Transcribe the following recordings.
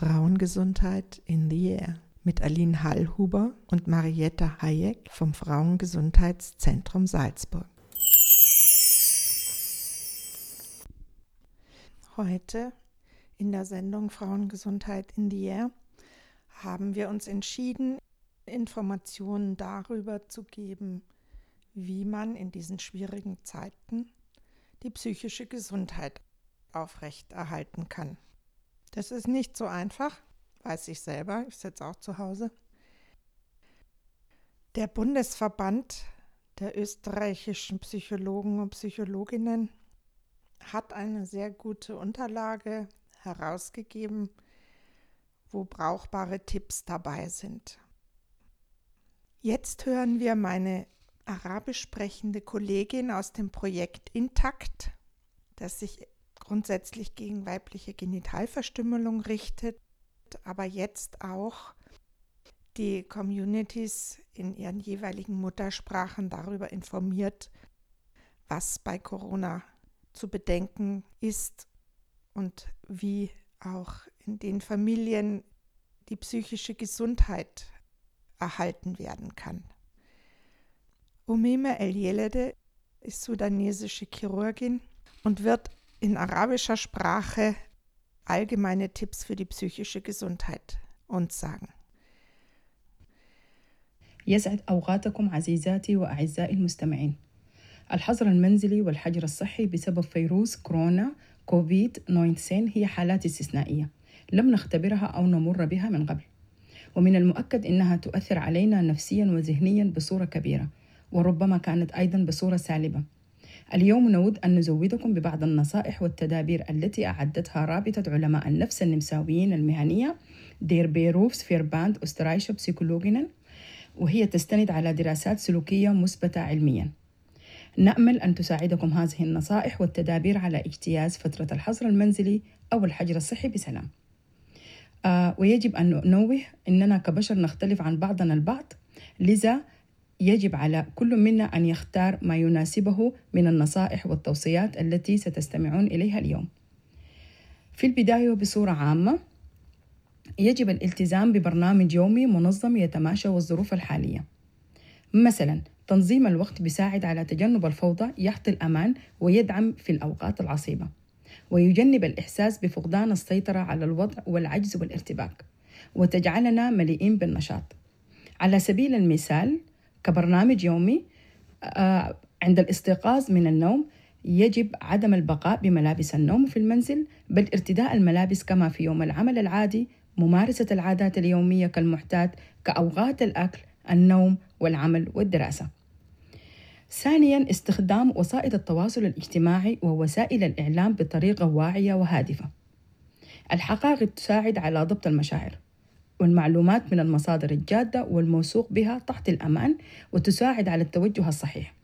Frauengesundheit in the Air mit Aline Hallhuber und Marietta Hayek vom Frauengesundheitszentrum Salzburg. Heute in der Sendung Frauengesundheit in the Air haben wir uns entschieden, Informationen darüber zu geben, wie man in diesen schwierigen Zeiten die psychische Gesundheit aufrechterhalten kann. Das ist nicht so einfach, weiß ich selber, ich sitze auch zu Hause. Der Bundesverband der österreichischen Psychologen und Psychologinnen hat eine sehr gute Unterlage herausgegeben, wo brauchbare Tipps dabei sind. Jetzt hören wir meine arabisch sprechende Kollegin aus dem Projekt Intakt, das sich grundsätzlich gegen weibliche Genitalverstümmelung richtet, aber jetzt auch die Communities in ihren jeweiligen Muttersprachen darüber informiert, was bei Corona zu bedenken ist und wie auch in den Familien die psychische Gesundheit erhalten werden kann. Umeme El-Yelede ist sudanesische Chirurgin und wird in arabischer Sprache allgemeine Tipps für die psychische Gesundheit uns sagen. يسعد أوقاتكم عزيزاتي وأعزائي المستمعين. الحظر المنزلي والحجر الصحي بسبب فيروس كورونا كوفيد 19 هي حالات استثنائية لم نختبرها أو نمر بها من قبل. ومن المؤكد أنها تؤثر علينا نفسيا وذهنيا بصورة كبيرة وربما كانت أيضا بصورة سالبة. اليوم نود أن نزودكم ببعض النصائح والتدابير التي أعدتها رابطة علماء النفس النمساويين المهنية der Berufsverband Österreichischer Psychologinnen وهي تستند على دراسات سلوكية مثبتة علميا. نأمل أن تساعدكم هذه النصائح والتدابير على اجتياز فترة الحظر المنزلي أو الحجر الصحي بسلام. آه ويجب أن ننوه أننا كبشر نختلف عن بعضنا البعض لذا يجب على كل منا أن يختار ما يناسبه من النصائح والتوصيات التي ستستمعون إليها اليوم. في البداية بصورة عامة يجب الالتزام ببرنامج يومي منظم يتماشى والظروف الحالية. مثلا تنظيم الوقت بيساعد على تجنب الفوضى يعطي الأمان ويدعم في الأوقات العصيبة ويجنب الإحساس بفقدان السيطرة على الوضع والعجز والارتباك وتجعلنا مليئين بالنشاط على سبيل المثال كبرنامج يومي آه، عند الاستيقاظ من النوم يجب عدم البقاء بملابس النوم في المنزل بل ارتداء الملابس كما في يوم العمل العادي ممارسة العادات اليومية كالمحتاج كأوقات الأكل النوم والعمل والدراسة. ثانيا استخدام وسائل التواصل الاجتماعي ووسائل الإعلام بطريقة واعية وهادفة. الحقائق تساعد على ضبط المشاعر. والمعلومات من المصادر الجادة والموثوق بها تحت الأمان وتساعد على التوجه الصحيح.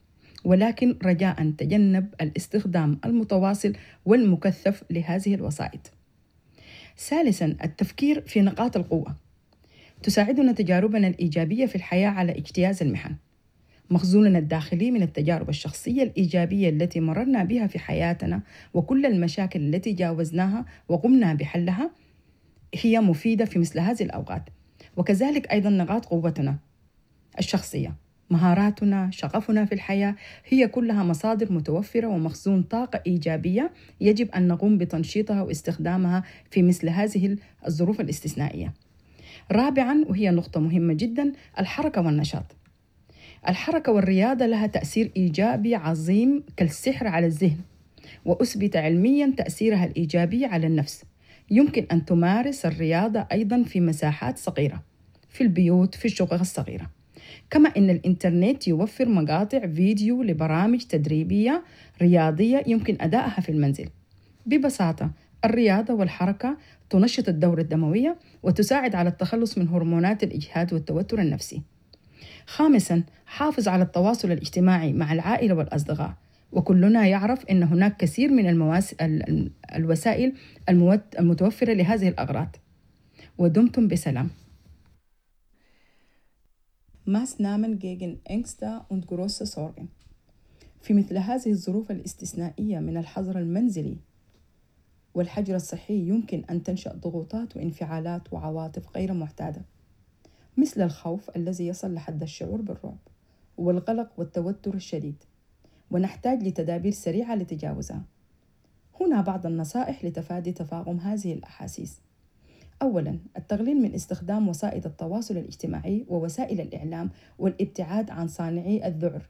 ولكن رجاء تجنب الاستخدام المتواصل والمكثف لهذه الوسائط. ثالثا التفكير في نقاط القوة. تساعدنا تجاربنا الإيجابية في الحياة على اجتياز المحن مخزوننا الداخلي من التجارب الشخصية الإيجابية التي مررنا بها في حياتنا وكل المشاكل التي جاوزناها وقمنا بحلها هي مفيدة في مثل هذه الأوقات. وكذلك أيضا نقاط قوتنا الشخصية. مهاراتنا شغفنا في الحياة هي كلها مصادر متوفرة ومخزون طاقة إيجابية يجب أن نقوم بتنشيطها واستخدامها في مثل هذه الظروف الاستثنائية. رابعا وهي نقطة مهمة جدا الحركة والنشاط. الحركة والرياضة لها تأثير إيجابي عظيم كالسحر على الذهن وأثبت علميا تأثيرها الإيجابي على النفس. يمكن أن تمارس الرياضة أيضا في مساحات صغيرة في البيوت في الشقق الصغيرة. كما أن الإنترنت يوفر مقاطع فيديو لبرامج تدريبية رياضية يمكن أدائها في المنزل. ببساطة الرياضة والحركة تنشط الدورة الدموية وتساعد على التخلص من هرمونات الإجهاد والتوتر النفسي. خامسا حافظ على التواصل الاجتماعي مع العائلة والأصدقاء. وكلنا يعرف أن هناك كثير من المواس... الوسائل المتوفرة لهذه الأغراض. ودمتم بسلام. gegen Ängste und große Sorgen. في مثل هذه الظروف الاستثنائية من الحظر المنزلي والحجر الصحي يمكن أن تنشأ ضغوطات وانفعالات وعواطف غير معتادة مثل الخوف الذي يصل لحد الشعور بالرعب والقلق والتوتر الشديد. ونحتاج لتدابير سريعة لتجاوزها. هنا بعض النصائح لتفادي تفاقم هذه الأحاسيس. أولا التقليل من استخدام وسائل التواصل الاجتماعي ووسائل الإعلام والابتعاد عن صانعي الذعر.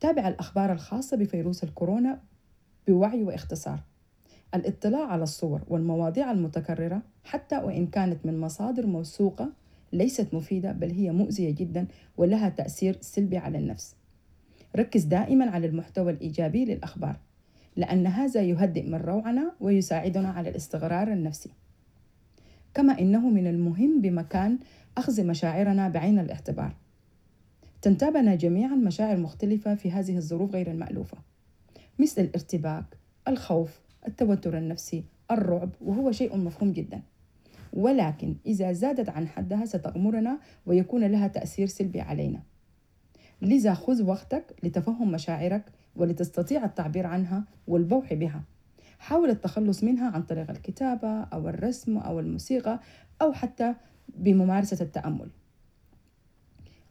تابع الأخبار الخاصة بفيروس الكورونا بوعي واختصار. الاطلاع على الصور والمواضيع المتكررة حتى وإن كانت من مصادر موثوقة ليست مفيدة بل هي مؤذية جدا ولها تأثير سلبي على النفس. ركز دائما على المحتوى الإيجابي للأخبار لأن هذا يهدئ من روعنا ويساعدنا على الاستقرار النفسي. كما إنه من المهم بمكان أخذ مشاعرنا بعين الاعتبار. تنتابنا جميعا مشاعر مختلفة في هذه الظروف غير المألوفة مثل الارتباك، الخوف، التوتر النفسي، الرعب وهو شيء مفهوم جدا. ولكن إذا زادت عن حدها ستغمرنا ويكون لها تأثير سلبي علينا. لذا خذ وقتك لتفهم مشاعرك ولتستطيع التعبير عنها والبوح بها. حاول التخلص منها عن طريق الكتابة أو الرسم أو الموسيقى أو حتى بممارسة التأمل.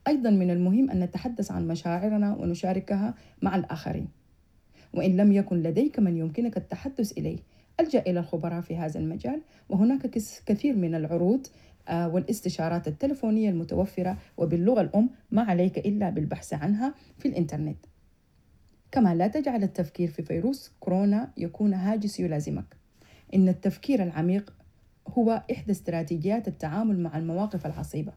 أيضا من المهم أن نتحدث عن مشاعرنا ونشاركها مع الآخرين. وإن لم يكن لديك من يمكنك التحدث إليه ألجأ إلى الخبراء في هذا المجال وهناك كثير من العروض والاستشارات التلفونية المتوفرة وباللغة الأم ما عليك إلا بالبحث عنها في الإنترنت. كما لا تجعل التفكير في فيروس كورونا يكون هاجس يلازمك. إن التفكير العميق هو إحدى استراتيجيات التعامل مع المواقف العصيبة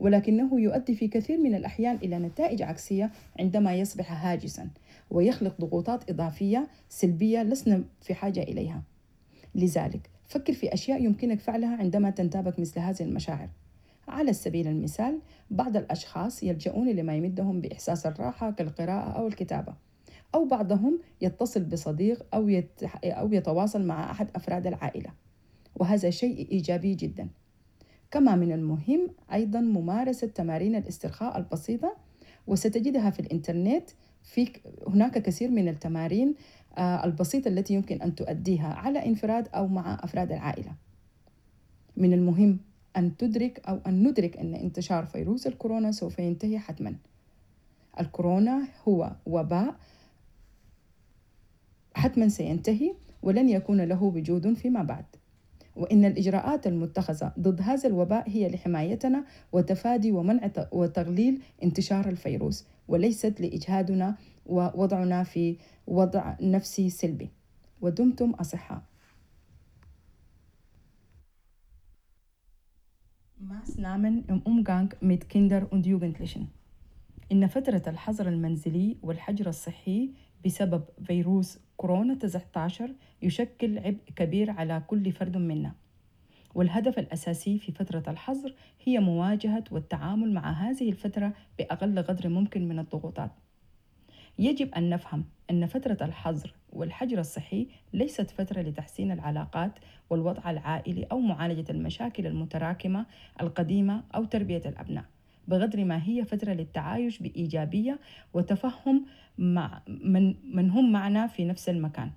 ولكنه يؤدي في كثير من الأحيان إلى نتائج عكسية عندما يصبح هاجسا ويخلق ضغوطات إضافية سلبية لسنا في حاجة إليها. لذلك فكر في أشياء يمكنك فعلها عندما تنتابك مثل هذه المشاعر. على سبيل المثال بعض الأشخاص يلجؤون لما يمدهم بإحساس الراحة كالقراءة أو الكتابة أو بعضهم يتصل بصديق أو, يت... أو يتواصل مع أحد أفراد العائلة وهذا شيء إيجابي جدا. كما من المهم أيضا ممارسة تمارين الاسترخاء البسيطة وستجدها في الإنترنت. في هناك كثير من التمارين البسيطة التي يمكن أن تؤديها على انفراد أو مع أفراد العائلة. من المهم أن تدرك أو أن ندرك أن انتشار فيروس الكورونا سوف ينتهي حتما. الكورونا هو وباء حتما سينتهي ولن يكون له وجود فيما بعد. وإن الإجراءات المتخذة ضد هذا الوباء هي لحمايتنا وتفادي ومنع وتقليل انتشار الفيروس وليست لإجهادنا ووضعنا في وضع نفسي سلبي. ودمتم أصحاء. Maßnahmen im Umgang mit Kinder und Jugendlichen إن فترة الحظر المنزلي والحجر الصحي بسبب فيروس كورونا 19 يشكل عبء كبير على كل فرد منا. والهدف الأساسي في فترة الحظر هي مواجهة والتعامل مع هذه الفترة بأقل قدر ممكن من الضغوطات. يجب أن نفهم أن فترة الحظر والحجر الصحي ليست فترة لتحسين العلاقات والوضع العائلي أو معالجة المشاكل المتراكمة القديمة أو تربية الأبناء بقدر ما هي فترة للتعايش بإيجابية وتفهم مع من, من هم معنا في نفس المكان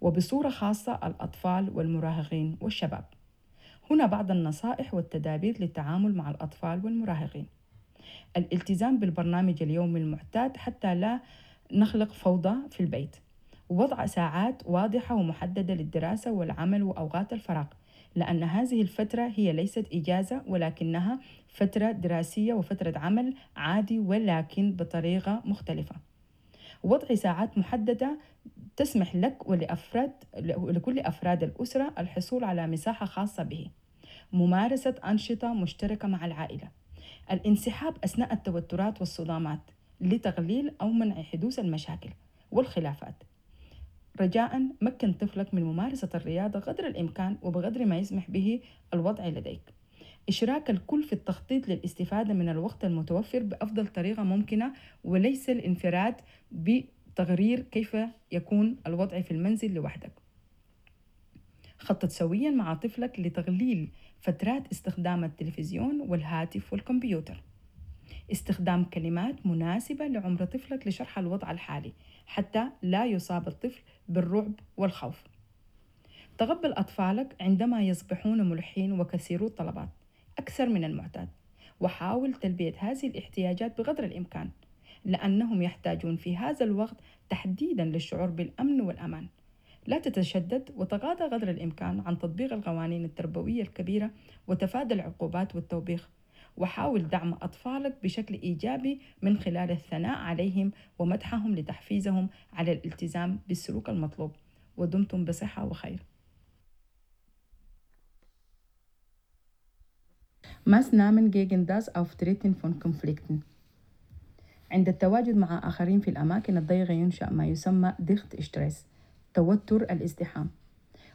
وبصورة خاصة الأطفال والمراهقين والشباب. هنا بعض النصائح والتدابير للتعامل مع الأطفال والمراهقين. الالتزام بالبرنامج اليومي المعتاد حتى لا نخلق فوضى في البيت. ووضع ساعات واضحة ومحددة للدراسة والعمل وأوقات الفراغ لأن هذه الفترة هي ليست إجازة ولكنها فترة دراسية وفترة عمل عادي ولكن بطريقة مختلفة. وضع ساعات محددة تسمح لك ولأفراد لكل أفراد الأسرة الحصول على مساحة خاصة به. ممارسة أنشطة مشتركة مع العائلة. الانسحاب أثناء التوترات والصدامات لتقليل أو منع حدوث المشاكل والخلافات. رجاء مكن طفلك من ممارسة الرياضة قدر الإمكان وبقدر ما يسمح به الوضع لديك. إشراك الكل في التخطيط للاستفادة من الوقت المتوفر بأفضل طريقة ممكنة وليس الانفراد بتغرير كيف يكون الوضع في المنزل لوحدك. خطط سويا مع طفلك لتقليل فترات استخدام التلفزيون والهاتف والكمبيوتر. استخدام كلمات مناسبة لعمر طفلك لشرح الوضع الحالي حتى لا يصاب الطفل بالرعب والخوف. تقبل أطفالك عندما يصبحون ملحين وكثيرو الطلبات أكثر من المعتاد. وحاول تلبية هذه الاحتياجات بقدر الإمكان لأنهم يحتاجون في هذا الوقت تحديدا للشعور بالأمن والأمان. لا تتشدد وتغاضى قدر الإمكان عن تطبيق القوانين التربوية الكبيرة وتفادى العقوبات والتوبيخ. وحاول دعم أطفالك بشكل إيجابي من خلال الثناء عليهم ومدحهم لتحفيزهم على الالتزام بالسلوك المطلوب. ودمتم بصحة وخير. عند التواجد مع آخرين في الأماكن الضيقة ينشأ ما يسمى ضغط إشتريس توتر الازدحام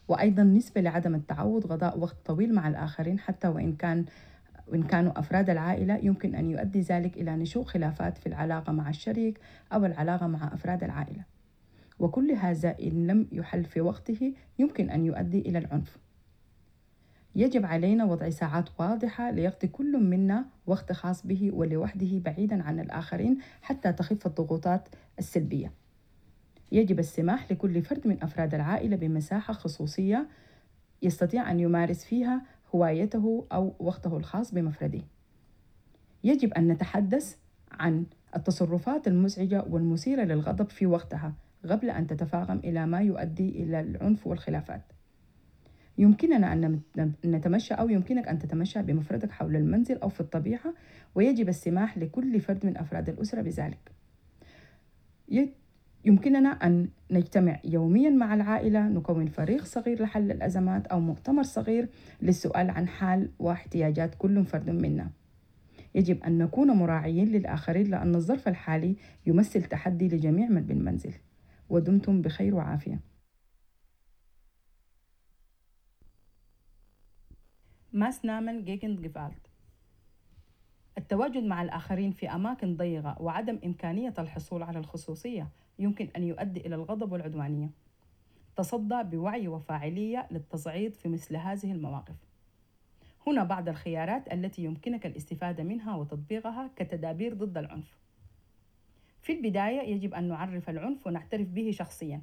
وأيضا نسبة لعدم التعود قضاء وقت طويل مع الآخرين حتى وإن كان وإن كانوا أفراد العائلة يمكن أن يؤدي ذلك إلى نشوء خلافات في العلاقة مع الشريك أو العلاقة مع أفراد العائلة. وكل هذا إن لم يحل في وقته يمكن أن يؤدي إلى العنف. يجب علينا وضع ساعات واضحة ليقضي كل منا وقت خاص به ولوحده بعيدا عن الآخرين حتى تخف الضغوطات السلبية. يجب السماح لكل فرد من أفراد العائلة بمساحة خصوصية يستطيع أن يمارس فيها هوايته أو وقته الخاص بمفرده. يجب أن نتحدث عن التصرفات المزعجة والمثيرة للغضب في وقتها قبل أن تتفاقم إلى ما يؤدي إلى العنف والخلافات. يمكننا أن نتمشى أو يمكنك أن تتمشى بمفردك حول المنزل أو في الطبيعة ويجب السماح لكل فرد من أفراد الأسرة بذلك. يمكننا أن نجتمع يوميا مع العائلة نكون فريق صغير لحل الأزمات أو مؤتمر صغير للسؤال عن حال واحتياجات كل فرد منا. يجب أن نكون مراعيين للآخرين لأن الظرف الحالي يمثل تحدي لجميع من بالمنزل. ودمتم بخير وعافية. Maßnahmen gegen Gewalt التواجد مع الآخرين في أماكن ضيقة وعدم إمكانية الحصول على الخصوصية يمكن أن يؤدي إلى الغضب والعدوانية. تصدى بوعي وفاعلية للتصعيد في مثل هذه المواقف. هنا بعض الخيارات التي يمكنك الاستفادة منها وتطبيقها كتدابير ضد العنف. في البداية يجب أن نعرف العنف ونعترف به شخصياً.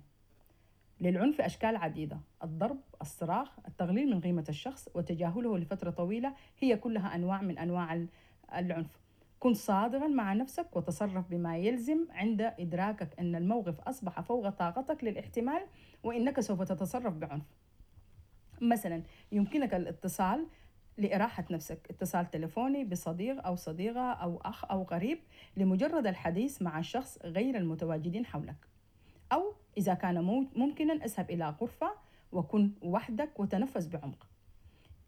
للعنف أشكال عديدة. الضرب، الصراخ، التغليل من قيمة الشخص وتجاهله لفترة طويلة هي كلها أنواع من أنواع العنف. كن صادقا مع نفسك وتصرف بما يلزم عند إدراكك أن الموقف أصبح فوق طاقتك للاحتمال وإنك سوف تتصرف بعنف. مثلا يمكنك الاتصال لإراحة نفسك. اتصال تلفوني بصديق أو صديقة أو أخ أو قريب لمجرد الحديث مع الشخص غير المتواجدين حولك. أو إذا كان ممكنا اذهب إلى غرفة وكن وحدك وتنفس بعمق.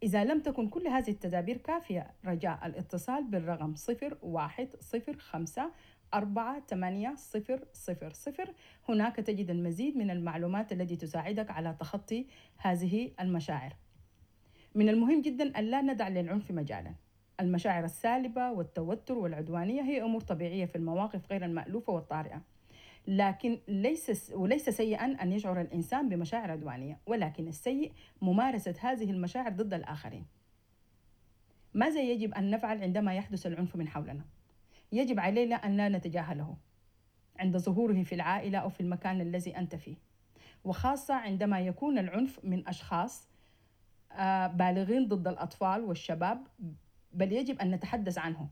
إذا لم تكن كل هذه التدابير كافية رجاء الاتصال بالرقم صفر واحد صفر خمسة أربعة ثمانية صفر صفر صفر. هناك تجد المزيد من المعلومات التي تساعدك على تخطي هذه المشاعر. من المهم جدا ألا ندع للعنف مجالا. المشاعر السالبة والتوتر والعدوانية هي أمور طبيعية في المواقف غير المألوفة والطارئة. لكن ليس وليس سيئا أن يشعر الإنسان بمشاعر عدوانية ولكن السيء ممارسة هذه المشاعر ضد الآخرين. ماذا يجب أن نفعل عندما يحدث العنف من حولنا؟ يجب علينا أن لا نتجاهله عند ظهوره في العائلة أو في المكان الذي أنت فيه. وخاصة عندما يكون العنف من أشخاص آه، بالغين ضد الأطفال والشباب بل يجب أن نتحدث عنه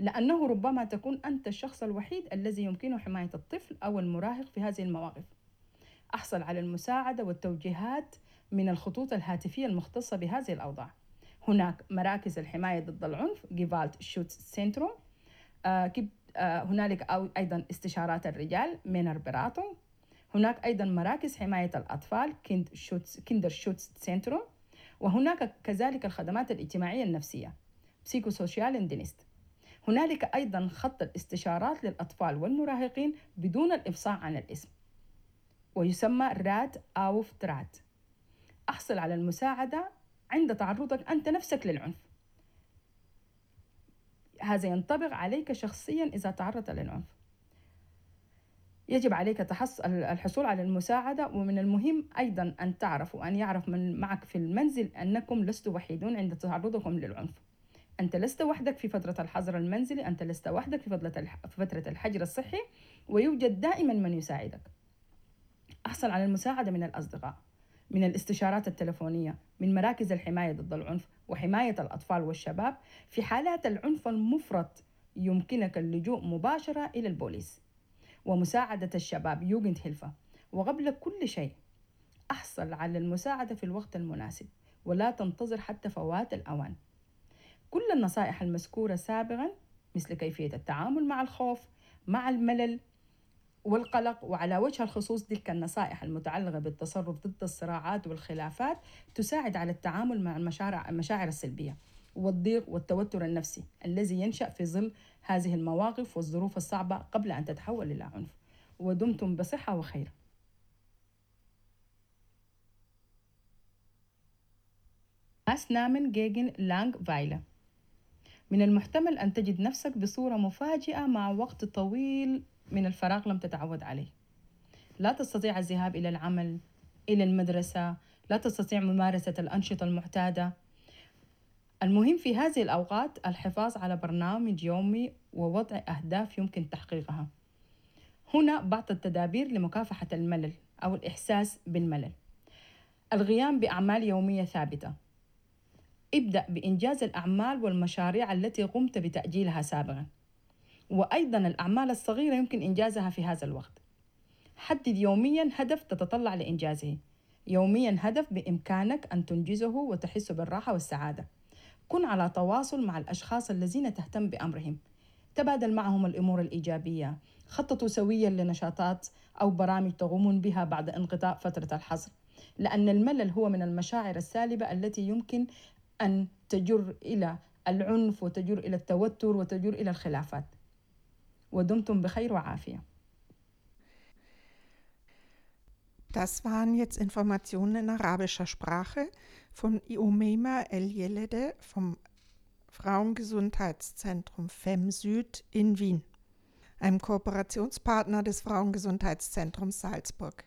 لأنه ربما تكون أنت الشخص الوحيد الذي يمكنه حماية الطفل أو المراهق في هذه المواقف. أحصل على المساعدة والتوجيهات من الخطوط الهاتفية المختصة بهذه الأوضاع. هناك مراكز الحماية ضد العنف Gewaltschutzzentrum هنالك أيضا استشارات الرجال Männerberatung هناك أيضا مراكز حماية الأطفال Kindschutz Kinderschutzzentrum وهناك كذلك الخدمات الاجتماعية النفسية Psychosozialen Dienst هنالك أيضا خط الاستشارات للأطفال والمراهقين بدون الإفصاح عن الاسم ويسمى Rat auf Draht أحصل على المساعدة عند تعرضك أنت نفسك للعنف. هذا ينطبق عليك شخصيا إذا تعرضت للعنف. يجب عليك الحصول على المساعدة ومن المهم أيضا أن تعرف وأن يعرف من معك في المنزل أنكم لستوا وحيدون عند تعرضكم للعنف. أنت لست وحدك في فترة الحظر المنزلي أنت لست وحدك في فترة الحجر الصحي ويوجد دائما من يساعدك. أحصل على المساعدة من الأصدقاء من الاستشارات التلفونية من مراكز الحماية ضد العنف وحماية الأطفال والشباب في حالات العنف المفرط يمكنك اللجوء مباشرة إلى البوليس. ومساعدة الشباب يوجند هيلفا وقبل كل شيء أحصل على المساعدة في الوقت المناسب ولا تنتظر حتى فوات الأوان. كل النصائح المذكورة سابقا مثل كيفية التعامل مع الخوف مع الملل والقلق وعلى وجه الخصوص تلك النصائح المتعلقة بالتصرف ضد الصراعات والخلافات تساعد على التعامل مع المشاعر, السلبية والضيق والتوتر النفسي الذي ينشأ في ظل هذه المواقف والظروف الصعبة قبل أن تتحول إلى عنف. ودمتم بصحة وخير. أسنامن جيجن لانغ فايلا. من المحتمل أن تجد نفسك بصورة مفاجئة مع وقت طويل من الفراغ لم تتعود عليه. لا تستطيع الذهاب إلى العمل إلى المدرسة لا تستطيع ممارسة الأنشطة المعتادة المهم في هذه الأوقات الحفاظ على برنامج يومي ووضع أهداف يمكن تحقيقها. هنا بعض التدابير لمكافحة الملل أو الإحساس بالملل. القيام بأعمال يومية ثابتة. ابدأ بإنجاز الأعمال والمشاريع التي قمت بتأجيلها سابقا وأيضا الأعمال الصغيرة يمكن إنجازها في هذا الوقت. حدد يوميا هدف تتطلع لإنجازه. يوميا هدف بإمكانك أن تنجزه وتحس بالراحة والسعادة. كن على تواصل مع الأشخاص الذين تهتم بأمرهم. تبادل معهم الأمور الإيجابية. خططوا سويا لنشاطات أو برامج تقومون بها بعد انقطاع فترة الحظر لأن الملل هو من المشاعر السالبة التي يمكن أن تجر إلى العنف وتجر إلى التوتر وتجر إلى الخلافات ودمتم بخير وعافية Das waren jetzt Informationen in arabischer Sprache von Iomema El Yelede vom Frauengesundheitszentrum FEM Süd in Wien, einem Kooperationspartner des Frauengesundheitszentrums Salzburg.